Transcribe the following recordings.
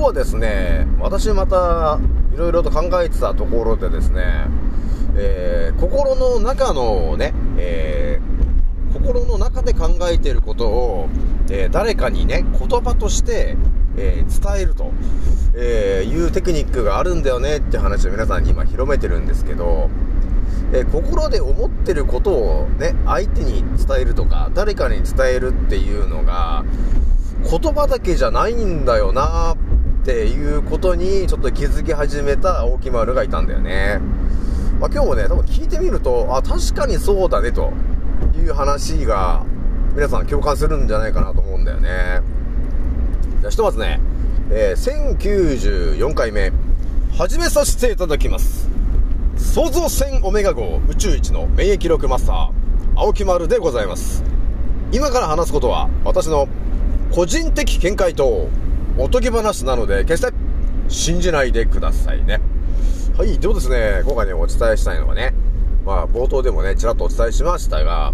日はですね、私またいろいろと考えてたところでですね、えー、心の中のね、えー、心の中で考えていることを、えー、誰かにね、言葉として、え伝えると、えいうテクニックがあるんだよねって話を皆さんに今広めてるんですけど、え心で思ってることをね、相手に伝えるとか、誰かに伝えるっていうのが、言葉だけじゃないんだよなっていうことにちょっと気づき始めた青木丸がいたんだよね。まあ、今日もね、多分聞いてみると、あ、確かにそうだねという話が皆さん共感するんじゃないかなと思うんだよね。じゃあひとまずね、えー、1094回目、始めさせていただきます。創造船オメガ号宇宙一の免疫力マスター、青木丸でございます。今から話すことは、私の個人的見解とおとぎ話なので、決して信じないでくださいね。はい、ではですね、今回ね、お伝えしたいのはね、まあ、冒頭でもね、ちらっとお伝えしましたが、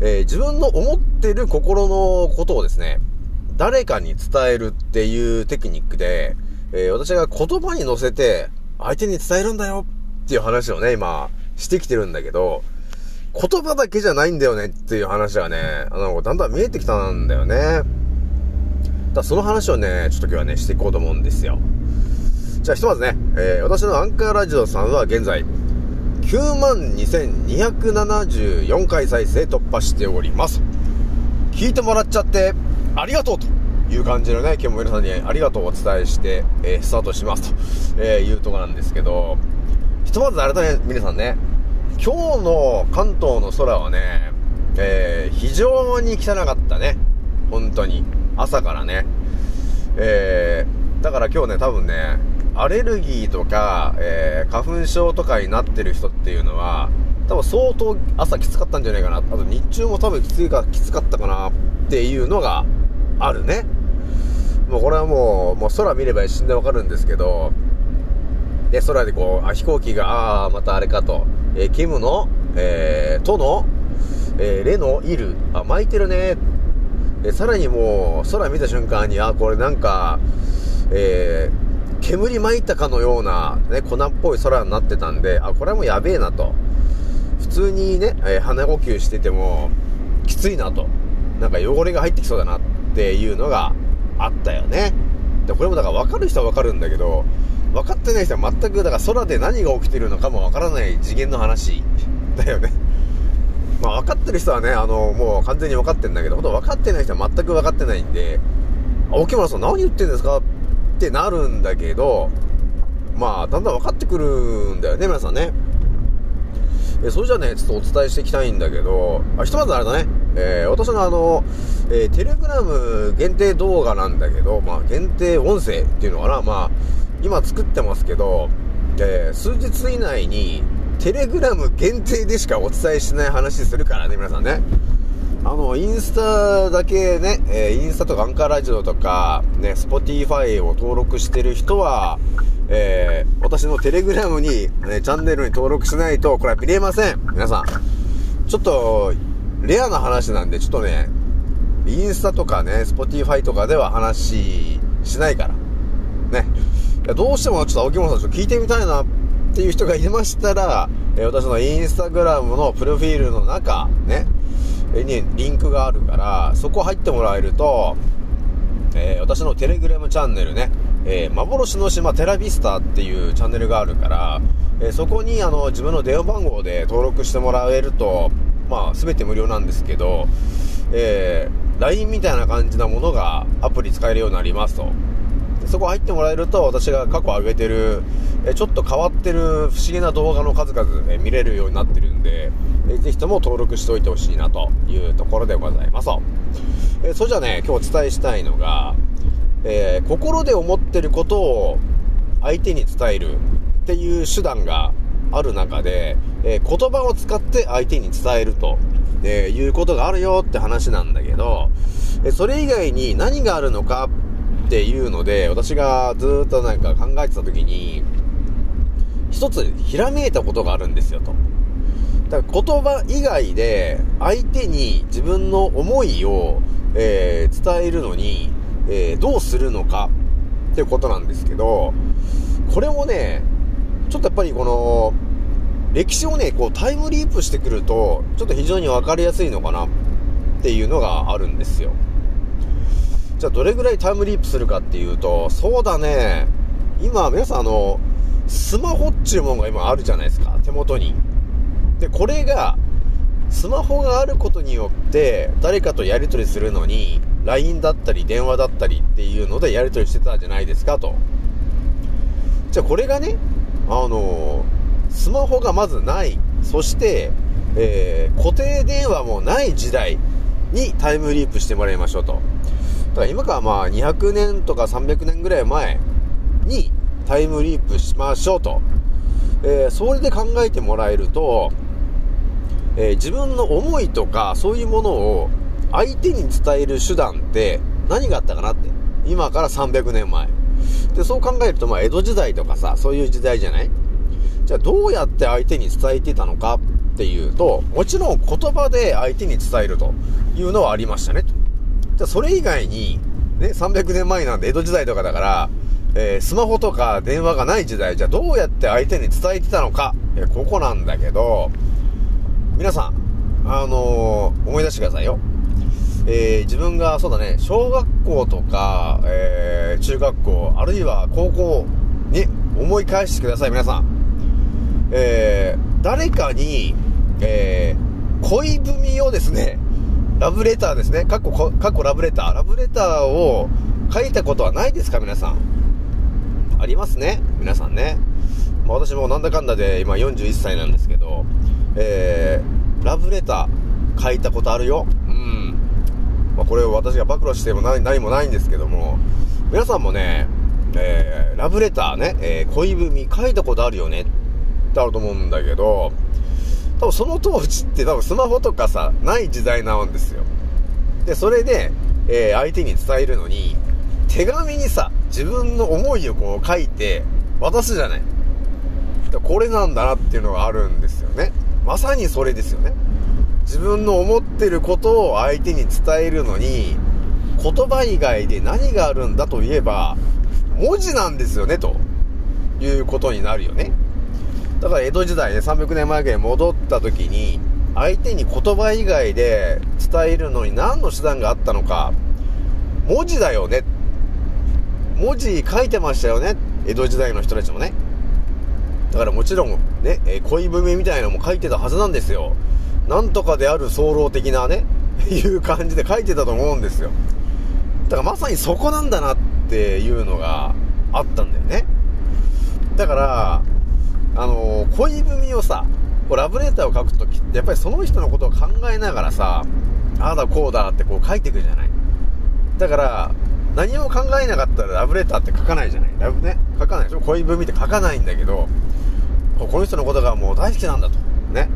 えー、自分の思ってる心のことをですね、誰かに伝えるっていうテクニックで、えー、私が言葉に乗せて、相手に伝えるんだよっていう話をね、今、してきてるんだけど、言葉だけじゃないんだよねっていう話がね、あの、だんだん見えてきたんだよね。だその話をね、ちょっと今日はね、していこうと思うんですよ。じゃあひとまずね、えー、私のアンカーラジオさんは現在、92,274回再生突破しております。聞いてもらっちゃって、ありがとうという感じのね、今日も皆さんにありがとうをお伝えして、えー、スタートしますと、えいうとこなんですけど、ひとまずあれだね、皆さんね、今日の関東の空はね、えー、非常に汚かったね。本当に。朝からね。えー、だから今日ね、多分ね、アレルギーとか、えー、花粉症とかになってる人っていうのは、多分相当朝きつかったんじゃないかな。あと日中も多分きついか、きつかったかなっていうのがあるね。もうこれはもう、もう空見れば一瞬でわかるんですけど、で、空でこう、あ飛行機が、ああ、またあれかと。えー、キムの、えー、との、えー、レのいる、あ、巻いてるね。えさらにもう、空見た瞬間に、あ、これなんか、えー、煙巻いたかのような、ね、粉っぽい空になってたんで、あ、これはもうやべえなと。普通にね、えー、鼻呼吸してても、きついなと。なんか汚れが入ってきそうだなっていうのがあったよね。で、これもだから分かる人は分かるんだけど、分かってない人は全く、だから空で何が起きてるのかも分からない次元の話だよね。まあ分かってる人はね、あの、もう完全に分かってんだけど、ほんと分かってない人は全く分かってないんで、青木村さん何言ってんですかってなるんだけど、まあ、だんだん分かってくるんだよね、皆さんね。えそれじゃあね、ちょっとお伝えしていきたいんだけど、あひとまずあれだね、えー、私のあの、えー、テレグラム限定動画なんだけど、まあ、限定音声っていうのかな、まあ、今作ってますけど、えー、数日以内にテレグラム限定でしかお伝えしない話するからね、皆さんね。あの、インスタだけね、えー、インスタとかアンカーラジオとか、ね、スポティファイを登録してる人は、えー、私のテレグラムに、ね、チャンネルに登録しないと、これは見れません。皆さん。ちょっと、レアな話なんで、ちょっとね、インスタとかね、スポティファイとかでは話しないから。ね。どうしてもちょっと青木本さんちょっと聞いてみたいなっていう人がいましたら、え私のインスタグラムのプロフィールの中、ね、にリンクがあるから、そこ入ってもらえると、えー、私のテレグラムチャンネルね、えー、幻の島テラビスタっていうチャンネルがあるから、えー、そこにあの自分の電話番号で登録してもらえると、まあ、全て無料なんですけど、えー、LINE みたいな感じなものがアプリ使えるようになりますと。そこ入ってもらえると、私が過去上げてる、えちょっと変わってる不思議な動画の数々、え見れるようになってるんで、えぜひとも登録しておいてほしいなというところでございます。えそれじゃあね、今日お伝えしたいのが、えー、心で思ってることを相手に伝えるっていう手段がある中で、えー、言葉を使って相手に伝えると、えいうことがあるよって話なんだけど、えそれ以外に何があるのかっていうので、私がずっとなんか考えてた時に、一つひらめいたことがあるんですよと。だから言葉以外で相手に自分の思いを、えー、伝えるのに、えー、どうするのかっていうことなんですけど、これもね、ちょっとやっぱりこの、歴史をね、こうタイムリープしてくると、ちょっと非常にわかりやすいのかなっていうのがあるんですよ。じゃあどれぐらいタイムリープするかっていうと、そうだね、今皆さんあの、スマホっちゅうもんが今あるじゃないですか、手元に。で、これが、スマホがあることによって、誰かとやり取りするのに、LINE だったり電話だったりっていうのでやり取りしてたじゃないですかと。じゃあこれがね、あの、スマホがまずない、そして、えー、固定電話もない時代にタイムリープしてもらいましょうと。だから今からまあ200年とか300年ぐらい前にタイムリープしましょうと。えー、それで考えてもらえると、えー、自分の思いとかそういうものを相手に伝える手段って何があったかなって。今から300年前。で、そう考えると、まあ、江戸時代とかさ、そういう時代じゃない？じゃあ、どうやって相手に伝えてたのかっていうと、もちろん言葉で相手に伝えるというのはありましたね。じゃあ、それ以外に、ね、300年前なんで江戸時代とかだから、えー、スマホとか電話がない時代、じゃあどうやって相手に伝えてたのか、えー、ここなんだけど、皆さん、あのー、思い出してくださいよ。えー、自分が、そうだね、小学校とか、えー、中学校、あるいは高校に思い返してください、皆さん。えー、誰かに、えー、恋文をですね、ラブレターですね、かっこ、かっこラブレター、ラブレターを書いたことはないですか、皆さん。ありますね、皆さんね。まあ、私もなんだかんだで今41歳なんですけど、えー、ラブレター書いたことあるよ。うん。まあ、これを私が暴露しても何もないんですけども、皆さんもね、えー、ラブレターね、えー、恋文書いたことあるよねってあると思うんだけど、多分その当時って多分スマホとかさ、ない時代なんですよ。で、それで、えー、相手に伝えるのに、手紙にさ、自分の思いをこう書いて渡すじゃない。これなんだなっていうのがあるんですよね。まさにそれですよね。自分の思ってることを相手に伝えるのに、言葉以外で何があるんだといえば、文字なんですよね、ということになるよね。だから江戸時代、ね、300年前ぐらいに戻った時に、相手に言葉以外で伝えるのに何の手段があったのか、文字だよね。文字書いてましたよね。江戸時代の人たちもね。だからもちろん、ね、恋文みたいなのも書いてたはずなんですよ。なんとかである早漏的なね、いう感じで書いてたと思うんですよ。だからまさにそこなんだなっていうのがあったんだよね。だから、あのー、恋文をさ、こうラブレターを書くときって、やっぱりその人のことを考えながらさ、ああだこうだってこう書いていくじゃない。だから、何も考えなかったらラブレターって書かないじゃない。ラブね、書かないでしょ？恋文って書かないんだけど、この人のことがもう大好きなんだと。ね。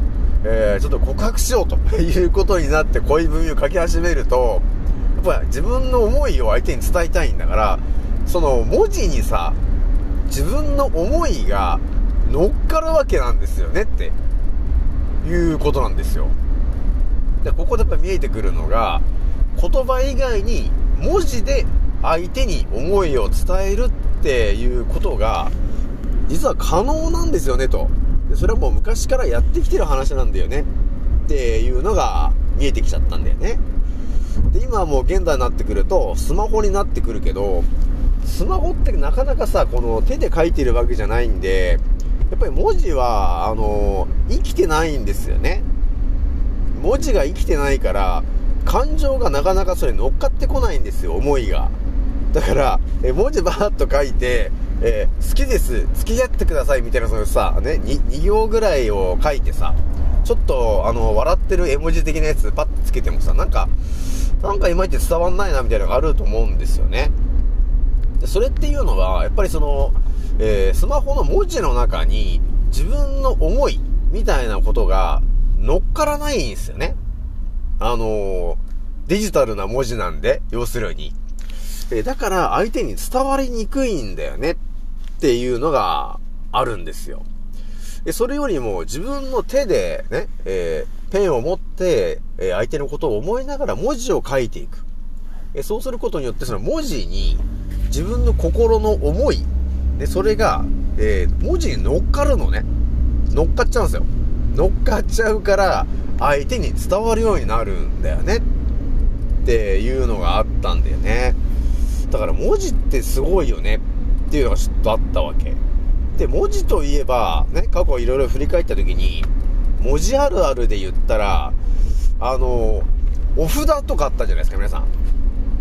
えー、ちょっと告白しようと いうことになって恋文を書き始めると、やっぱ自分の思いを相手に伝えたいんだから、その文字にさ、自分の思いが乗っかるわけなんですよねっていうことなんですよ。で、ここでやっぱ見えてくるのが、言葉以外に文字で相手に思いを伝えるっていうことが、実は可能なんですよねと。でそれはもう昔からやってきてる話なんだよねっていうのが見えてきちゃったんだよねで今はもう現代になってくるとスマホになってくるけどスマホってなかなかさこの手で書いてるわけじゃないんでぱり文字はあの生きてないんですよね文字が生きてないから感情がなかなかそれ乗っかってこないんですよ思いがだからえ文字バーッと書いてえー、好きです、付き合ってくださいみたいなそのさ、ね、2, 2行ぐらいを書いてさ、ちょっと、あの、笑ってる絵文字的なやつパッとつけてもさ、なんか、なんかいまいち伝わんないなみたいなのがあると思うんですよね。それっていうのは、やっぱりその、えー、スマホの文字の中に自分の思いみたいなことが乗っからないんですよね。あのー、デジタルな文字なんで、要するに。えだから相手に伝わりにくいんだよねっていうのがあるんですよ。でそれよりも自分の手でね、えー、ペンを持って、え、相手のことを思いながら文字を書いていく。えそうすることによってその文字に自分の心の思い、で、それが、えー、文字に乗っかるのね。乗っかっちゃうんですよ。乗っかっちゃうから、相手に伝わるようになるんだよね。っていうのがあったんだよね。だから文字ってすごいよね。っていうのがちょっとあったわけ。で、文字といえば、ね、過去いろいろ振り返った時に、文字あるあるで言ったら、あの、お札とかあったじゃないですか、皆さん。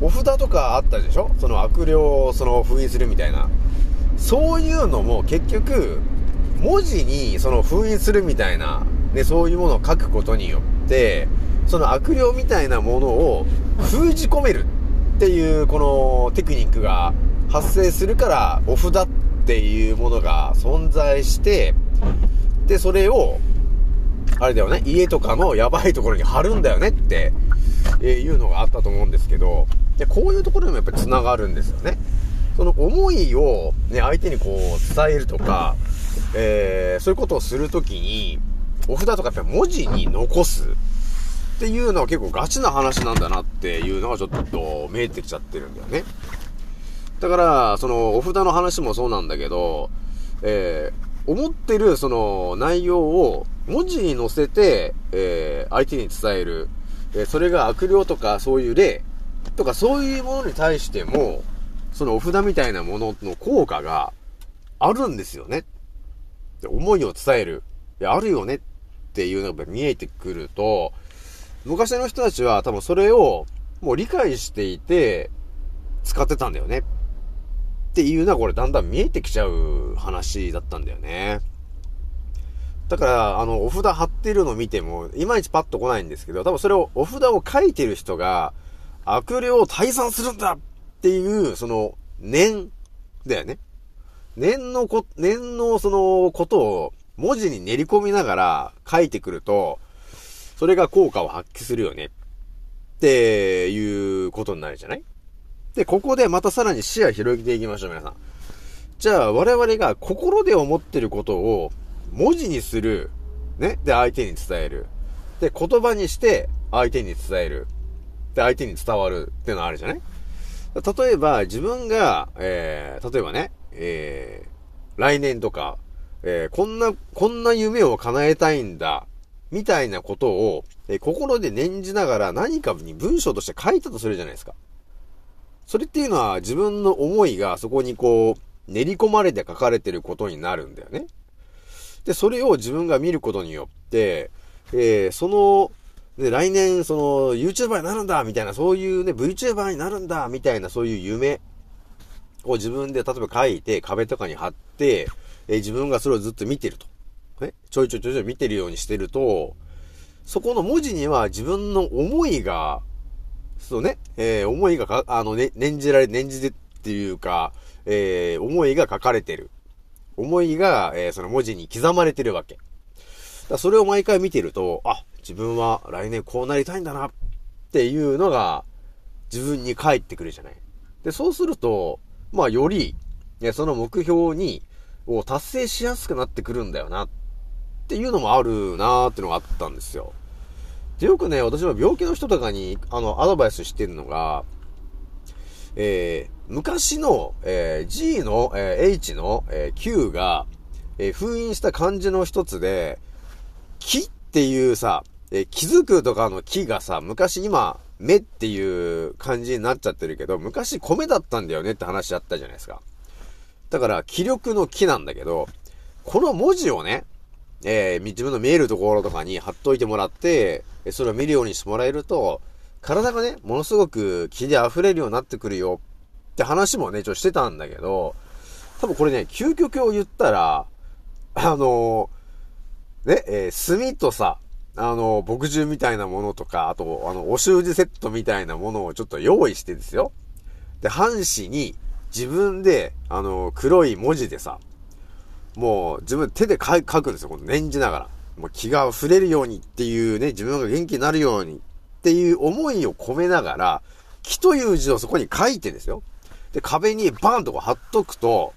お札とかあったでしょ？その悪霊をその封印するみたいな。そういうのも結局、文字にその封印するみたいな、ね、そういうものを書くことによって、その悪霊みたいなものを封じ込めるっていうこのテクニックが発生するから、お札っていうものが存在して、で、それを、あれだよね、家とかのやばいところに貼るんだよねって、えいうのがあったと思うんですけど、で、こういうところでもやっぱり繋がるんですよね。その思いをね、相手にこう伝えるとか、えー、そういうことをするときに、お札とかやっぱ文字に残すっていうのは結構ガチな話なんだなっていうのがちょっと見えてきちゃってるんだよね。だから、そのお札の話もそうなんだけど、えー、思ってるその内容を文字に載せて、えー、相手に伝える。えー、それが悪霊とかそういう例とかそういうものに対しても、そのお札みたいなものの効果があるんですよね。で思いを伝える。いや、あるよねっていうのが見えてくると、昔の人たちは多分それをもう理解していて使ってたんだよね。っていうのはこれだんだん見えてきちゃう話だったんだよね。だから、あの、お札貼ってるの見ても、いまいちパッと来ないんですけど、多分それを、お札を書いてる人が、悪霊を退散するんだっっていう、その、念だよね。念のこ、念のそのことを文字に練り込みながら書いてくると、それが効果を発揮するよね。っていうことになるじゃない？で、ここでまたさらに視野広げていきましょう、皆さん。じゃあ、我々が心で思ってることを文字にする。ね？で、相手に伝える。で、言葉にして相手に伝える。で、相手に伝わるっていうのあるじゃない？例えば、自分が、えー、例えばね、えー、来年とか、えー、こんな、こんな夢を叶えたいんだ、みたいなことを、えー、心で念じながら何かに文章として書いたとするじゃないですか。それっていうのは自分の思いがそこにこう、練り込まれて書かれてることになるんだよね。で、それを自分が見ることによって、えー、そので、来年、その、YouTuber になるんだみたいな、そういうね、VTuber になるんだみたいな、そういう夢を自分で、例えば書いて、壁とかに貼って、え自分がそれをずっと見てると。ね、ちょいちょいちょいちょい見てるようにしてると、そこの文字には自分の思いが、そうね、えー、思いがか、あのね、念じられ、念じてっていうか、えー、思いが書かれてる。思いが、えー、その文字に刻まれてるわけ。だそれを毎回見てると、あ、自分は来年こうなりたいんだなっていうのが自分に返ってくるじゃない。で、そうすると、まあより、ね、その目標に、を達成しやすくなってくるんだよなっていうのもあるなーっていうのがあったんですよ。で、よくね、私は病気の人とかに、あの、アドバイスしてるのが、えー、昔の、えー、G の、えー、H の、えー、Q が、えー、封印した漢字の一つで、木っていうさ、え気づくとかの木がさ、昔今、目っていう感じになっちゃってるけど、昔米だったんだよねって話あったじゃないですか。だから、気力の木なんだけど、この文字をね、えー、自分の見えるところとかに貼っといてもらって、それを見るようにしてもらえると、体がね、ものすごく気で溢れるようになってくるよって話もね、ちょっとしてたんだけど、多分これね、究極を言ったら、あのー、ね、えー、炭とさ、あの、牧汁みたいなものとか、あと、あの、お習字セットみたいなものをちょっと用意してですよ。で、半紙に自分で、あの、黒い文字でさ、もう自分手で書くんですよ。この念じながら。もう気が溢れるようにっていうね、自分が元気になるようにっていう思いを込めながら、気という字をそこに書いてですよ。で、壁にバーンとこ貼っとくと、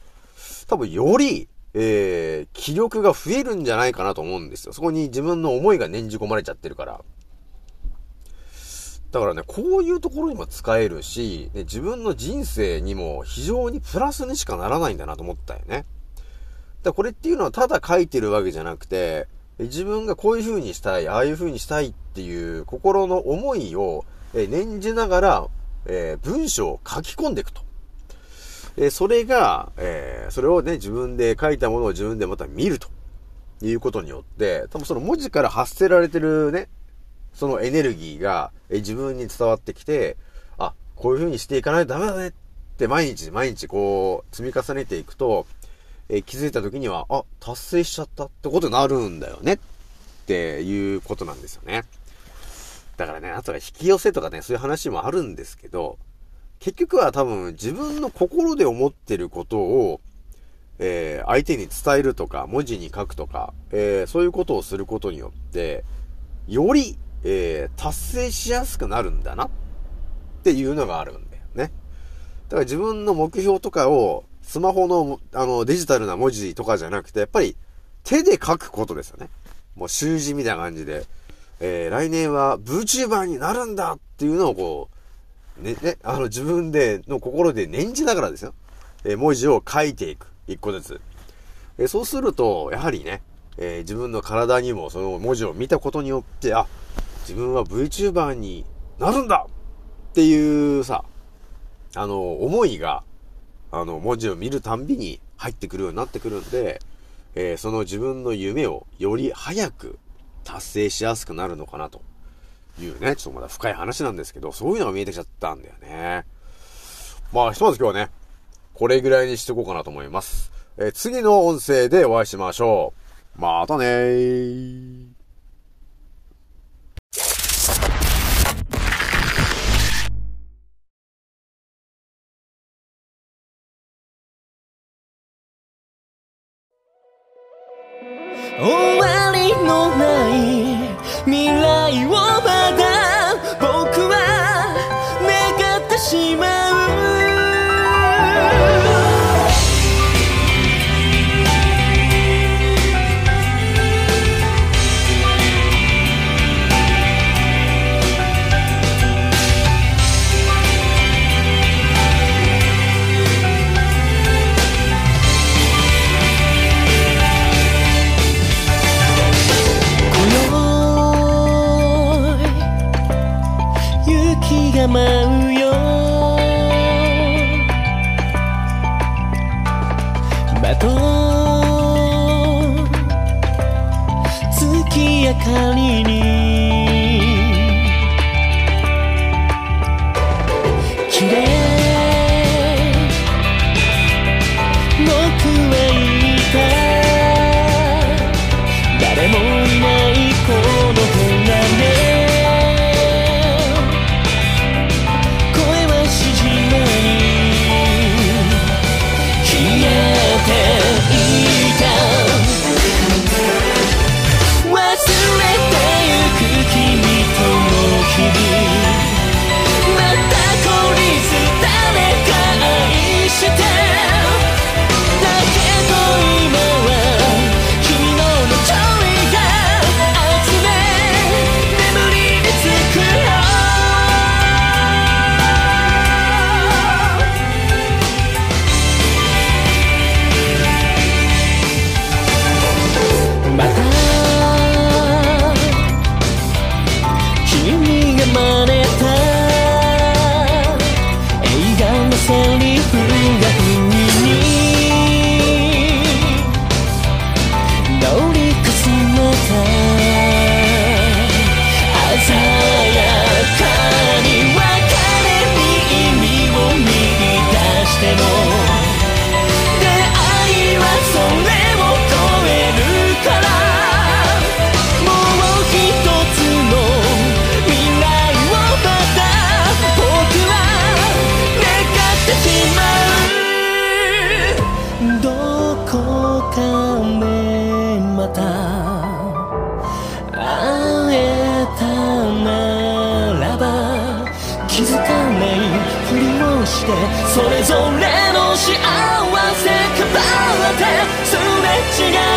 多分より、えー、気力が増えるんじゃないかなと思うんですよ。そこに自分の思いが念じ込まれちゃってるから。だからね、こういうところにも使えるし、ね、自分の人生にも非常にプラスにしかならないんだなと思ったよね。だこれっていうのはただ書いてるわけじゃなくて、自分がこういう風にしたい、ああいう風にしたいっていう心の思いを念じながら、えー、文章を書き込んでいくと。え、それが、え、それをね、自分で書いたものを自分でまた見るということによって、多分その文字から発せられてるね、そのエネルギーが、え自分に伝わってきて、あ、こういう風にしていかないとダメだねって毎日毎日こう積み重ねていくと、え気づいた時には、あ、達成しちゃったってことになるんだよねっていうことなんですよね。だからね、あとは引き寄せとかね、そういう話もあるんですけど、結局は多分自分の心で思ってることを、えー、相手に伝えるとか、文字に書くとか、えー、そういうことをすることによって、よりえー、達成しやすくなるんだなっていうのがあるんだよね。だから自分の目標とかをスマホのあのデジタルな文字とかじゃなくて、やっぱり手で書くことですよね。もう習字みたいな感じで、えー、来年は VTuber になるんだっていうのをこう、ね、ね、あの自分での心で念じながらですよ。えー、文字を書いていく。一個ずつ。えー、そうすると、やはりね、えー、自分の体にもその文字を見たことによって、あ、自分は VTuber になるんだっていうさ、あの、思いが、あの、文字を見るたんびに入ってくるようになってくるんで、えー、その自分の夢をより早く達成しやすくなるのかなというね、ちょっとまだ深い話なんですけど、そういうのが見えてきちゃったんだよね。まあ、ひとまず今日はね、これぐらいにしておこうかなと思います。え、次の音声でお会いしましょう。またねー。忘れてゆ